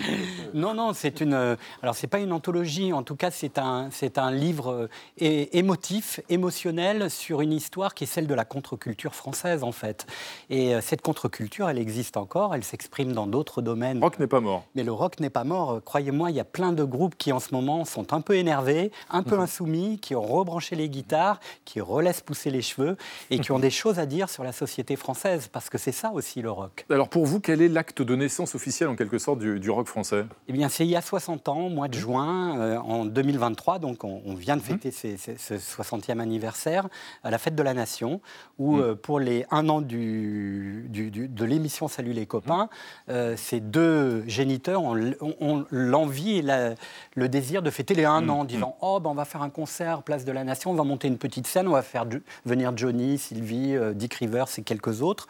non, non, c'est une. Euh, alors, c'est pas une anthologie. En tout cas, c'est un, c'est un livre euh, émotif, émotionnel sur une histoire qui est celle de la contre-culture française, en fait. Et euh, cette contre-culture, elle existe encore. Elle s'exprime dans d'autres domaines. Le rock n'est pas mort. Mais le rock n'est pas mort. Croyez-moi, il y a plein de groupes qui, en ce moment, sont un peu énervés, un peu mhm. insoumis, qui ont rebranché les guitares, qui relaissent pousser les cheveux et qui ont des choses à dire sur la société française, parce que c'est ça aussi le rock. Alors, pour vous, quel est l'acte de naissance officiel en quelque sorte du, rock français? Eh bien, c'est il y a 60 ans, mois de juin, euh, en 2023, donc on, vient de mmh. fêter ce 60e anniversaire, à la fête de la Nation, où mmh. euh, pour les un an du, de l'émission Salut les copains, mmh. euh, ces deux géniteurs ont, l'envie et le désir de fêter les un an, en disant Oh, ben, on va faire un concert, place de la Nation, on va monter une petite scène, on va faire venir Johnny, Sylvie, Dick Rivers et quelques autres,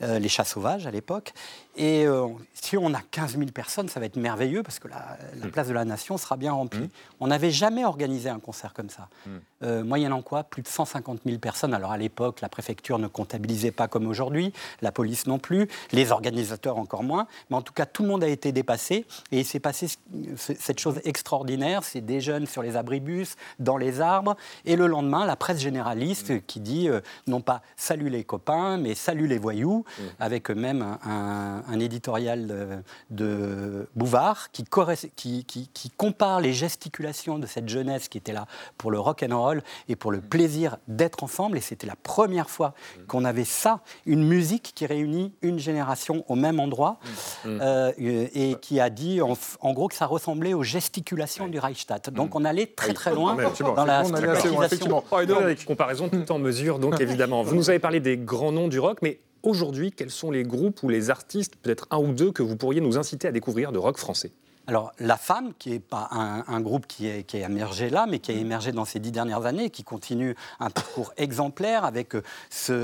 les chats sauvages à l'époque. Et euh, si on a 15 000 personnes, ça va être merveilleux parce que la, mm. place de la Nation sera bien remplie. Mm. On n'avait jamais organisé un concert comme ça. Mm. Euh, moyennant quoi, plus de 150 000 personnes. Alors à l'époque, la préfecture ne comptabilisait pas comme aujourd'hui, la police non plus, les organisateurs encore moins. Mais en tout cas, tout le monde a été dépassé et il s'est passé cette chose extraordinaire. C'est des jeunes sur les abribus, dans les arbres. Et le lendemain, la presse généraliste qui dit euh, non pas salut les copains, mais salut les voyous, avec même un un, éditorial de, Bouvard qui, qui, qui, compare les gesticulations de cette jeunesse qui était là pour le rock and roll et pour le plaisir d'être ensemble. Et c'était la première fois qu'on avait ça, une musique qui réunit une génération au même endroit mmh. Mmh. Euh, et qui a dit en, gros que ça ressemblait aux gesticulations du Reichstag. Donc on allait très très loin dans la stigmatisation. Comparaison tout en mesure, donc évidemment. Vous nous avez parlé des grands noms du rock, mais aujourd'hui, quels sont les groupes ou les artistes, peut-être un ou deux, que vous pourriez nous inciter à découvrir de rock français? Alors, La Femme, qui n'est pas un, groupe qui est, qui est, émergé là, mais qui a émergé dans ces dix dernières années, qui continue un parcours exemplaire avec euh,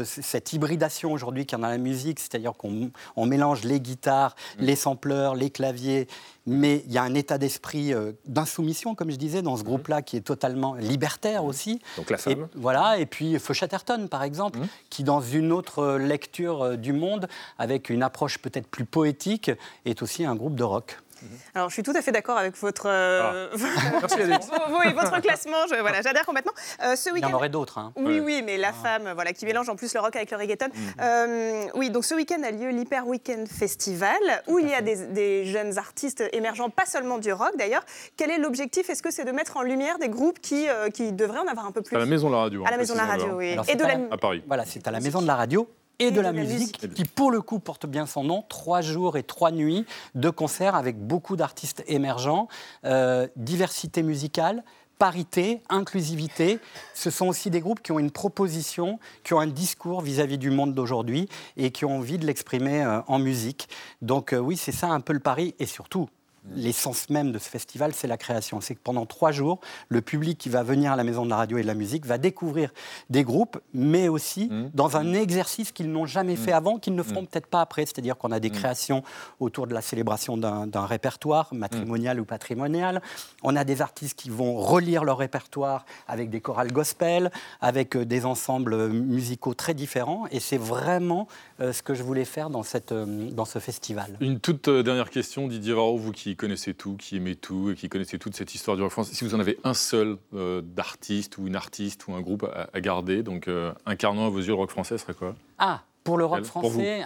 cette hybridation aujourd'hui qu'il y a dans la musique, c'est-à-dire qu'on mélange les guitares, mm. les sampleurs, les claviers, mais il y a un état d'esprit euh, d'insoumission, comme je disais, dans ce mm. groupe-là, qui est totalement libertaire aussi. Donc La Femme. voilà, et puis Feu Chatterton, par exemple, mm. qui, dans une autre euh, lecture du monde, avec une approche peut-être plus poétique, est aussi un groupe de rock. Mhm. Alors, je suis tout à fait d'accord avec votre, euh, ah. votre classement. voilà, j'adhère complètement. Euh, ce Il y en aurait d'autres. Hein. Oui, oui, mais la ah. femme, voilà, qui mélange en plus le rock avec le reggaeton. Mhm. Euh, oui, donc ce week-end a lieu l'Hyper Weekend Festival, où il y a des, jeunes artistes émergents, pas seulement du rock d'ailleurs. Quel est l'objectif? Est-ce que c'est de mettre en lumière des groupes qui, qui devraient en avoir un peu plus À la Maison de la Radio. À la Maison de la Radio, oui. Et de la... à Paris. Voilà, c'est à la Maison de la Radio et, de, la, musique, qui pour le coup porte bien son nom. Trois jours et trois nuits de concerts avec beaucoup d'artistes émergents, euh, diversité musicale, parité, inclusivité. Ce sont aussi des groupes qui ont une proposition, qui ont un discours vis-à-vis du monde d'aujourd'hui et qui ont envie de l'exprimer euh, en musique. Donc euh, oui, c'est ça un peu le pari et surtout l'essence même de ce festival, c'est la création. C'est que pendant trois jours, le public qui va venir à la Maison de la Radio et de la Musique va découvrir des groupes, mais aussi mmh. dans un exercice qu'ils n'ont jamais fait mmh. avant, qu'ils ne feront mmh. peut-être pas après. C'est-à-dire qu'on a des créations autour de la célébration d'un répertoire matrimonial ou patrimonial. On a des artistes qui vont relire leur répertoire avec des chorales gospel, avec euh, des ensembles musicaux très différents. Et c'est vraiment euh, ce que je voulais faire dans, cette, euh, dans ce festival. Une toute dernière question, Didier Varro, vous qui connaissez tout, qui aimez tout et qui connaissez toute cette histoire du rock français, si vous en avez un seul euh, d'artiste ou une artiste ou un groupe à, garder, donc euh, incarnant à vos yeux le rock français, serait quoi? Ah, pour le rock français,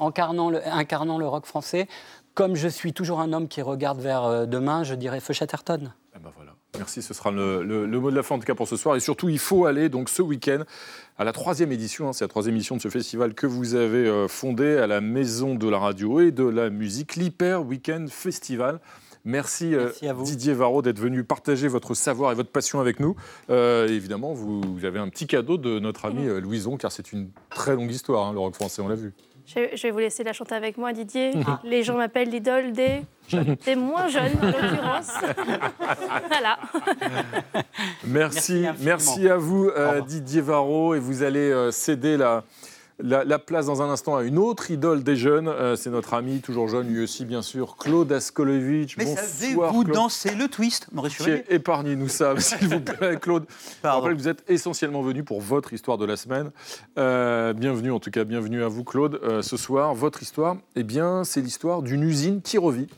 incarnant, le, incarnant le rock français, comme je suis toujours un homme qui regarde vers euh, demain, je dirais Feu Chatterton. Eh ben voilà. Merci, ce sera le, mot de la fin en tout cas pour ce soir. Et surtout, il faut aller donc ce week-end à la troisième édition, hein, c'est la troisième édition de ce festival que vous avez euh, fondé à la Maison de la Radio et de la Musique, l'Hyper Weekend Festival. Merci, euh, Didier Varro d'être venu partager votre savoir et votre passion avec nous. Euh, évidemment, vous, avez un petit cadeau de notre ami Louison, car c'est une très longue histoire, hein, le rock français, on l'a vu. Je, vais vous laisser la chanter avec moi, Didier. Les gens m'appellent l'idole des... des moins jeunes, en l'occurrence. voilà. Merci, merci, à vous, euh, Didier Varro. Et vous allez euh, céder la la, place dans un instant à une autre idole des jeunes. Euh, c'est notre ami, toujours jeune, lui aussi, bien sûr, Claude Askolovitch. Mais savez-vous danser le twist, Maurice Chevalier Épargnez-nous ça, s'il vous plaît, Claude. Je rappelle que vous êtes essentiellement venu pour votre histoire de la semaine. Euh, bienvenue, en tout cas, bienvenue à vous, Claude. Euh, ce soir, votre histoire, eh bien, c'est l'histoire d'une usine qui revit.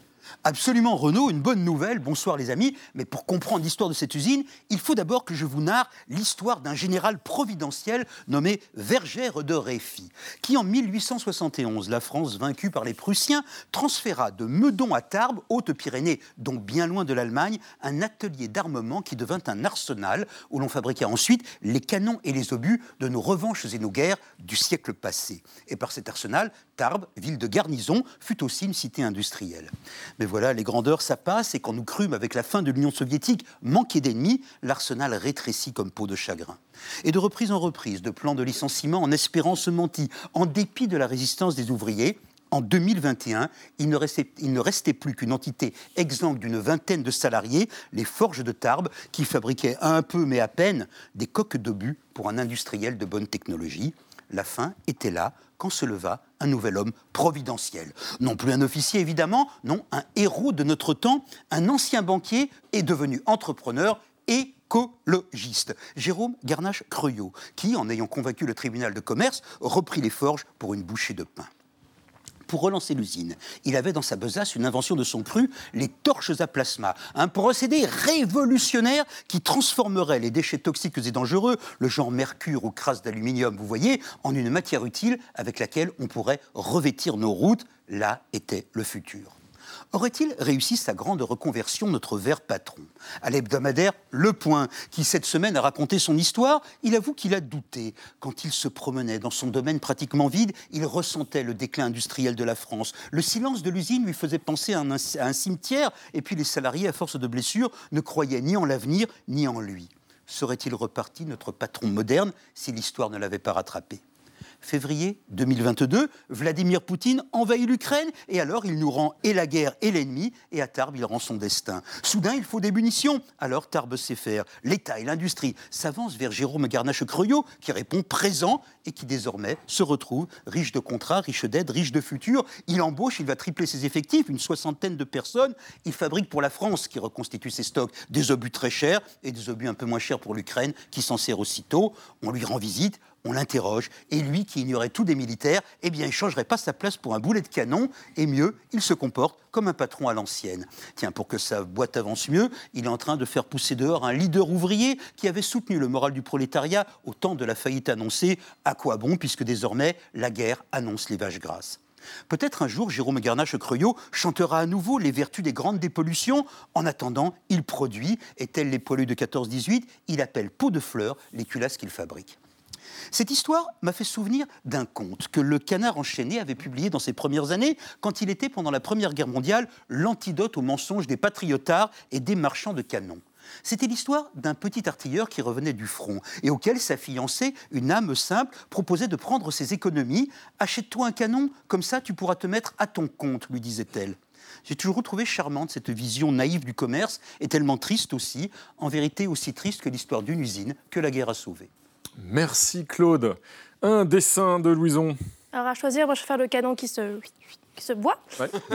Absolument, Renaud, une bonne nouvelle. Bonsoir les amis. Mais pour comprendre l'histoire de cette usine, il faut d'abord que je vous narre l'histoire d'un général providentiel nommé Vergère de Réfi, qui en 1871, la France vaincue par les Prussiens, transféra de Meudon à Tarbes, Haute-Pyrénées, donc bien loin de l'Allemagne, un atelier d'armement qui devint un arsenal où l'on fabriqua ensuite les canons et les obus de nos revanches et nos guerres du siècle passé. Et par cet arsenal, Tarbes, ville de garnison, fut aussi une cité industrielle. Mais voilà, les grandeurs, ça passe, et quand nous crûmes, avec la fin de l'Union soviétique, manquer d'ennemis, l'arsenal rétrécit comme peau de chagrin. Et de reprise en reprise, de plans de licenciement en espérance mentie, en dépit de la résistance des ouvriers, en 2021, il ne restait, il ne restait plus qu'une entité exsangue d'une vingtaine de salariés, les Forges de Tarbes, qui fabriquaient un peu mais à peine des coques d'obus pour un industriel de bonne technologie. La fin était là, quand se leva un nouvel homme providentiel. Non plus un officier, évidemment, non, un héros de notre temps, un ancien banquier est devenu entrepreneur écologiste. Jérôme Garnache-Creuillot, qui, en ayant convaincu le tribunal de commerce, reprit les forges pour une bouchée de pain pour relancer l'usine. Il avait dans sa besace une invention de son cru, les torches à plasma, un procédé révolutionnaire qui transformerait les déchets toxiques et dangereux, le genre mercure ou crasse d'aluminium, vous voyez, en une matière utile avec laquelle on pourrait revêtir nos routes. Là était le futur. Aurait-il réussi sa grande reconversion, notre vert patron? À l'hebdomadaire Le Point, qui cette semaine a raconté son histoire, il avoue qu'il a douté. Quand il se promenait dans son domaine pratiquement vide, il ressentait le déclin industriel de la France. Le silence de l'usine lui faisait penser à un, à un cimetière, et puis les salariés, à force de blessures, ne croyaient ni en l'avenir, ni en lui. Serait-il reparti, notre patron moderne, si l'histoire ne l'avait pas rattrapé? Février 2022, Vladimir Poutine envahit l'Ukraine et alors il nous rend et la guerre et l'ennemi et à Tarbes il rend son destin. Soudain il faut des munitions, alors Tarbes sait faire. L'État et l'industrie s'avancent vers Jérôme Garnache-Creuillot qui répond présent et qui désormais se retrouve riche de contrats, riche d'aides, riche de futur. Il embauche, il va tripler ses effectifs, une soixantaine de personnes. Il fabrique pour la France qui reconstitue ses stocks des obus très chers et des obus un peu moins chers pour l'Ukraine qui s'en sert aussitôt. On lui rend visite on l'interroge, et lui qui ignorait tout des militaires, eh bien, il changerait pas sa place pour un boulet de canon, et mieux, il se comporte comme un patron à l'ancienne. Tiens, pour que sa boîte avance mieux, il est en train de faire pousser dehors un leader ouvrier qui avait soutenu le moral du prolétariat au temps de la faillite annoncée. Quoi bon, puisque désormais, la guerre annonce les vaches grasses Peut-être un jour, Jérôme Garnache-Creuillot chantera à nouveau les vertus des grandes dépollutions. En attendant, il produit, et tel les poilus de 14-18, il appelle peau de fleurs les culasses qu'il fabrique. Cette histoire m'a fait souvenir d'un conte que le Canard enchaîné avait publié dans ses premières années, quand il était pendant la Première Guerre mondiale l'antidote aux mensonges des patriotards et des marchands de canons. C'était l'histoire d'un petit artilleur qui revenait du front et auquel sa fiancée, une âme simple, proposait de prendre ses économies. Achète-toi un canon, comme ça tu pourras te mettre à ton compte, lui disait-elle. J'ai toujours trouvé charmante cette vision naïve du commerce et tellement triste aussi, en vérité aussi triste que l'histoire d'une usine que la guerre a sauvée. Merci Claude. Un dessin de Louison. Alors à choisir, moi je vais faire le canon qui se qui se boit.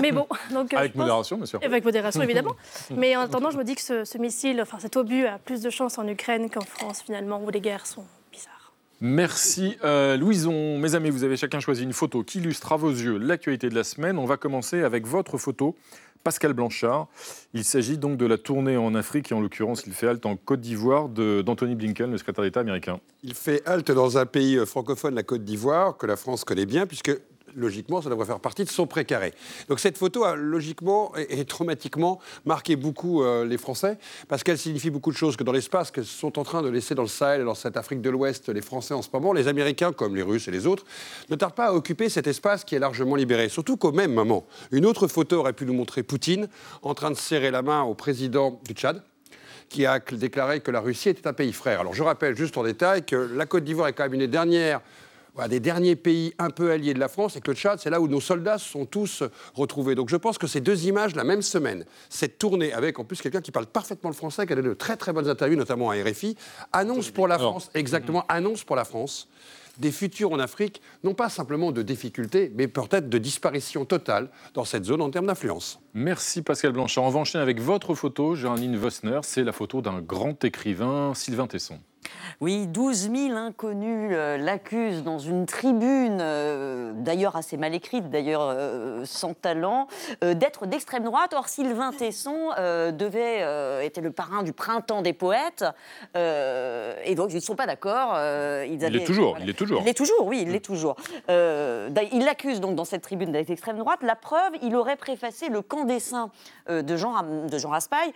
Mais bon, donc avec modération, bien sûr. Avec modération, évidemment. Mais en attendant, je me dis que ce, ce missile, enfin cet obus, a plus de chance en Ukraine qu'en France finalement, où les guerres sont bizarres. Merci euh, Louison. Mes amis, vous avez chacun choisi une photo qui illustre à vos yeux l'actualité de la semaine. On va commencer avec votre photo. Pascal Blanchard. Il s'agit donc de la tournée en Afrique et en l'occurrence, il fait halte en Côte d'Ivoire d'Anthony Blinken, le secrétaire d'État américain. Il fait halte dans un pays euh, francophone, la Côte d'Ivoire, que la France connaît bien, puisque logiquement, ça devrait faire partie de son précaré. Donc cette photo a logiquement et, traumatiquement marqué beaucoup euh, les Français, parce qu'elle signifie beaucoup de choses, que dans l'espace que sont en train de laisser dans le Sahel et dans cette Afrique de l'Ouest les Français en ce moment, les Américains, comme les Russes et les autres, ne tardent pas à occuper cet espace qui est largement libéré. Surtout qu'au même moment, une autre photo aurait pu nous montrer Poutine en train de serrer la main au président du Tchad, qui a déclaré que la Russie était un pays frère. Alors je rappelle juste en détail que la Côte d'Ivoire est quand même une des dernières des derniers pays un peu alliés de la France, et que le Tchad, c'est là où nos soldats sont tous retrouvés. Donc je pense que ces deux images, la même semaine, cette tournée avec en plus quelqu'un qui parle parfaitement le français, qui a donné de très très bonnes interviews, notamment à RFI, annonce pour la France, exactement, annonce pour la France des futurs en Afrique, non pas simplement de difficultés, mais peut-être de disparition totale dans cette zone en termes d'influence. Merci Pascal Blanchard. On va enchaîner avec votre photo, Géraldine Vossner. C'est la photo d'un grand écrivain, Sylvain Tesson. Oui, 12 000 inconnus euh, l'accusent dans une tribune, euh, d'ailleurs assez mal écrite, d'ailleurs euh, sans talent, d'être d'extrême droite. Or, Sylvain Tesson devait, était le parrain du printemps des poètes, et donc ils ne sont pas d'accord. il est toujours, il est toujours. Il est toujours, oui, il l'est toujours. il l'accuse donc dans cette tribune d'être extrême droite. La preuve, il aurait préfacé le camp dessin de Jean, de Jean Raspail.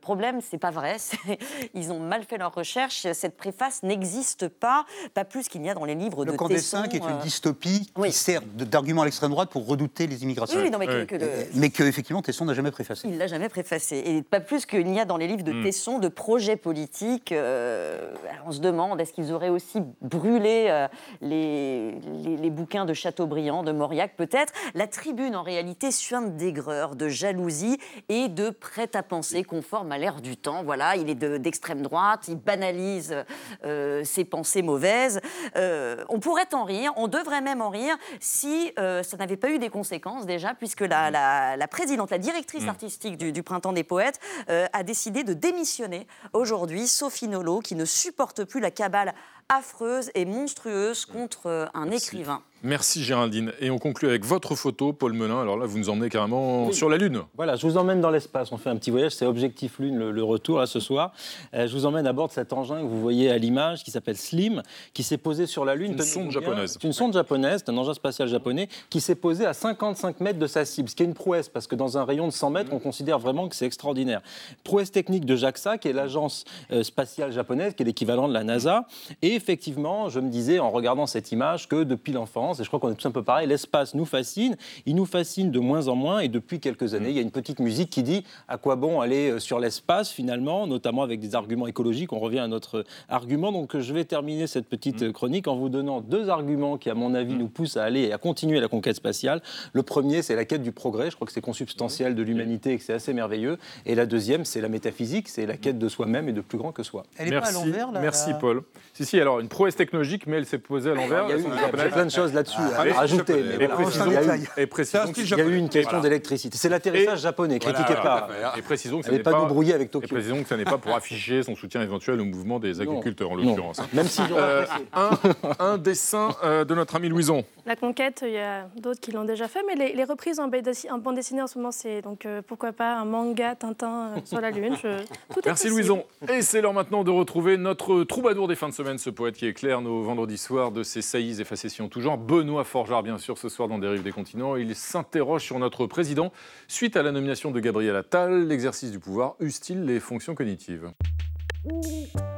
problème, c'est pas vrai. Ils ont mal fait leur recherche cette préface n'existe pas, pas plus qu'il n'y a dans les livres de Tesson. Le qui est une euh, dystopie qui sert d'argument à l'extrême droite pour redouter les immigrations. Oui, mais, que, mais que, effectivement, Tesson n'a jamais préfacé. Il l'a jamais préfacé. Et pas plus qu'il n'y a dans les livres de mm. Tesson de projets politiques. Euh, on se demande, est-ce qu'ils auraient aussi brûlé euh, les, les, bouquins de Chateaubriand, de Mauriac, peut-être? La tribune, en réalité, suinte d'aigreur, de jalousie et de prêt-à-penser conforme à l'ère du temps. Voilà, il est d'extrême droite, il banalise euh, ces pensées mauvaises. Euh, on pourrait en rire, on devrait même en rire si euh, ça n'avait pas eu des conséquences déjà, puisque la, la, présidente, la directrice mm. artistique du, du, Printemps des Poètes a décidé de démissionner aujourd'hui, Sophie Nolot, qui ne supporte plus la cabale affreuse et monstrueuse contre un écrivain. Merci Géraldine. Et on conclut avec votre photo, Paul Melun. Alors là, vous nous emmenez carrément sur la Lune. Voilà, je vous emmène dans l'espace. On fait un petit voyage. C'est Objectif Lune, le, retour, là, ce soir. Euh, je vous emmène à bord de cet engin que vous voyez à l'image, qui s'appelle Slim, qui s'est posé sur la Lune. Une sonde japonaise. C'est une sonde japonaise, c'est un engin spatial japonais, qui s'est posé à 55 mètres de sa cible, ce qui est une prouesse, parce que dans un rayon de 100 mètres, on considère vraiment que c'est extraordinaire. Prouesse technique de JAXA, qui est l'agence euh, spatiale japonaise, qui est l'équivalent de la NASA. Et effectivement, je me disais, en regardant cette image, que depuis l'enfance, et je crois qu'on est tous un peu pareil, l'espace nous fascine, il nous fascine de moins en moins, et depuis quelques années, il y a une petite musique qui dit à quoi bon aller euh, sur l'espace finalement, notamment avec des arguments écologiques, on revient à notre argument, donc je vais terminer cette petite chronique en vous donnant deux arguments qui, à mon avis, nous poussent à aller et à continuer la conquête spatiale. Le premier, c'est la quête du progrès, je crois que c'est consubstantiel de l'humanité et que c'est assez merveilleux, et la deuxième, c'est la métaphysique, c'est la quête de soi-même et de plus grand que soi. Elle est pas à l'envers là Merci Paul. Si, si, alors une prouesse technologique, mais elle s'est posée à l'envers. Il y a, plein de choses là-dessus. Ah, et, précisons, il y a eu une question d'électricité. C'est l'atterrissage japonais, critiquez pas. Et précisons que ce n'est pas, nous brouiller avec Tokyo. Et précisons que ce n'est pas pour afficher son soutien éventuel au mouvement des agriculteurs, en l'occurrence. Même si euh, un, un dessin euh, de notre ami Louison. La conquête, il y a d'autres qui l'ont déjà fait, mais les, reprises en, bande dessinée en ce moment, c'est donc euh, pourquoi pas un manga Tintin sur la Lune. Merci Louison. Et c'est l'heure maintenant de retrouver notre troubadour des fins de semaine, ce poète qui éclaire nos vendredis soirs de ses saillies et facétions tout genre, Benoît Forgeard, bien sûr, ce soir dans Dérive des continents. Il s'interroge sur notre président suite à la nomination de Gabriel Attal. L'exercice du pouvoir use-t-il les fonctions cognitives?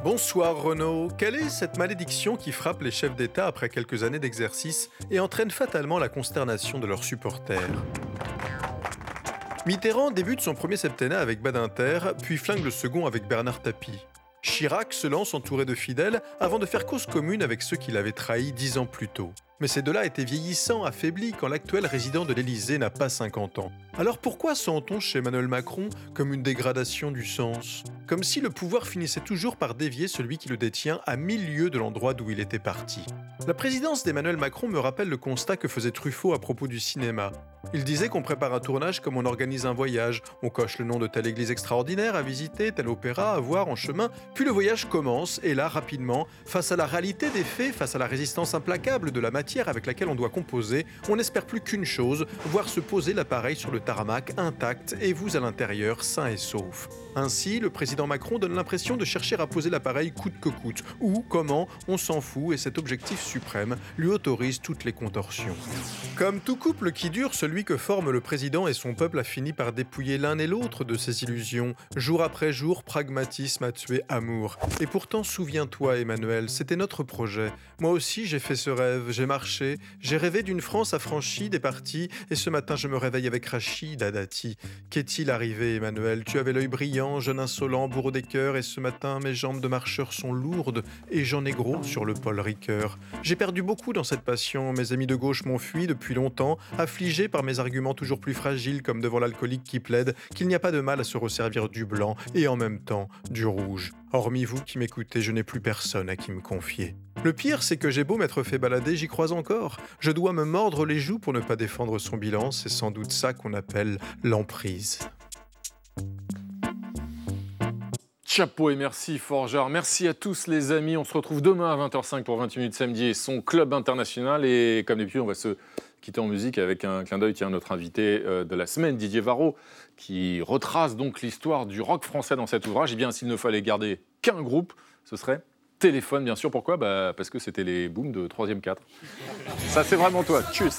Bonsoir Renaud. Quelle est cette malédiction qui frappe les chefs d'État après quelques années d'exercice et entraîne fatalement la consternation de leurs supporters? Mitterrand débute son premier septennat avec Badinter, puis flingue le second avec Bernard Tapie. Chirac se lance entouré de fidèles avant de faire cause commune avec ceux qui l'avaient trahi dix ans plus tôt. Mais ces deux-là étaient vieillissants, affaiblis, quand l'actuel résident de l'Élysée n'a pas 50 ans. Alors pourquoi sent-on chez Emmanuel Macron comme une dégradation du sens? Comme si le pouvoir finissait toujours par dévier celui qui le détient à mille lieues de l'endroit d'où il était parti. La présidence d'Emmanuel Macron me rappelle le constat que faisait Truffaut à propos du cinéma. Il disait qu'on prépare un tournage comme on organise un voyage. On coche le nom de telle église extraordinaire à visiter, tel opéra à voir en chemin, puis le voyage commence, et là, rapidement, face à la réalité des faits, face à la résistance implacable de la matière, avec laquelle on doit composer, on n'espère plus qu'une chose, voir se poser l'appareil sur le tarmac intact et vous à l'intérieur sain et sauf. Ainsi, le président Macron donne l'impression de chercher à poser l'appareil coûte que coûte, ou comment, on s'en fout et cet objectif suprême lui autorise toutes les contorsions. Comme tout couple qui dure, celui que forme le président et son peuple a fini par dépouiller l'un et l'autre de ses illusions. Jour après jour, pragmatisme a tué amour. Et pourtant, souviens-toi, Emmanuel, c'était notre projet. Moi aussi, j'ai fait ce rêve, j'ai marché, j'ai rêvé d'une France affranchie des partis, et ce matin, je me réveille avec Rachid Dati. Qu'est-il arrivé, Emmanuel? Tu avais l'œil brillant jeune insolent, bourreau des cœurs, et ce matin mes jambes de marcheur sont lourdes, et j'en ai gros sur le Paul Ricoeur. J'ai perdu beaucoup dans cette passion, mes amis de gauche m'ont fui depuis longtemps, affligés par mes arguments toujours plus fragiles, comme devant l'alcoolique qui plaide qu'il n'y a pas de mal à se resservir du blanc, et en même temps du rouge. Hormis vous qui m'écoutez, je n'ai plus personne à qui me confier. Le pire, c'est que j'ai beau m'être fait balader, j'y crois encore. Je dois me mordre les joues pour ne pas défendre son bilan, c'est sans doute ça qu'on appelle l'emprise. Chapeau et merci Forger. Merci à tous les amis. On se retrouve demain à 20h05 pour 28 minutes samedi et son club international. Et comme d'habitude, on va se quitter en musique avec un clin d'œil. Tiens, notre invité euh, de la semaine, Didier Varro, qui retrace donc l'histoire du rock français dans cet ouvrage. Et bien, s'il ne fallait garder qu'un groupe, ce serait Téléphone, bien sûr. Pourquoi? Bah, Parce que c'était les booms de 3ème 4. Ça, c'est vraiment toi. Tchuss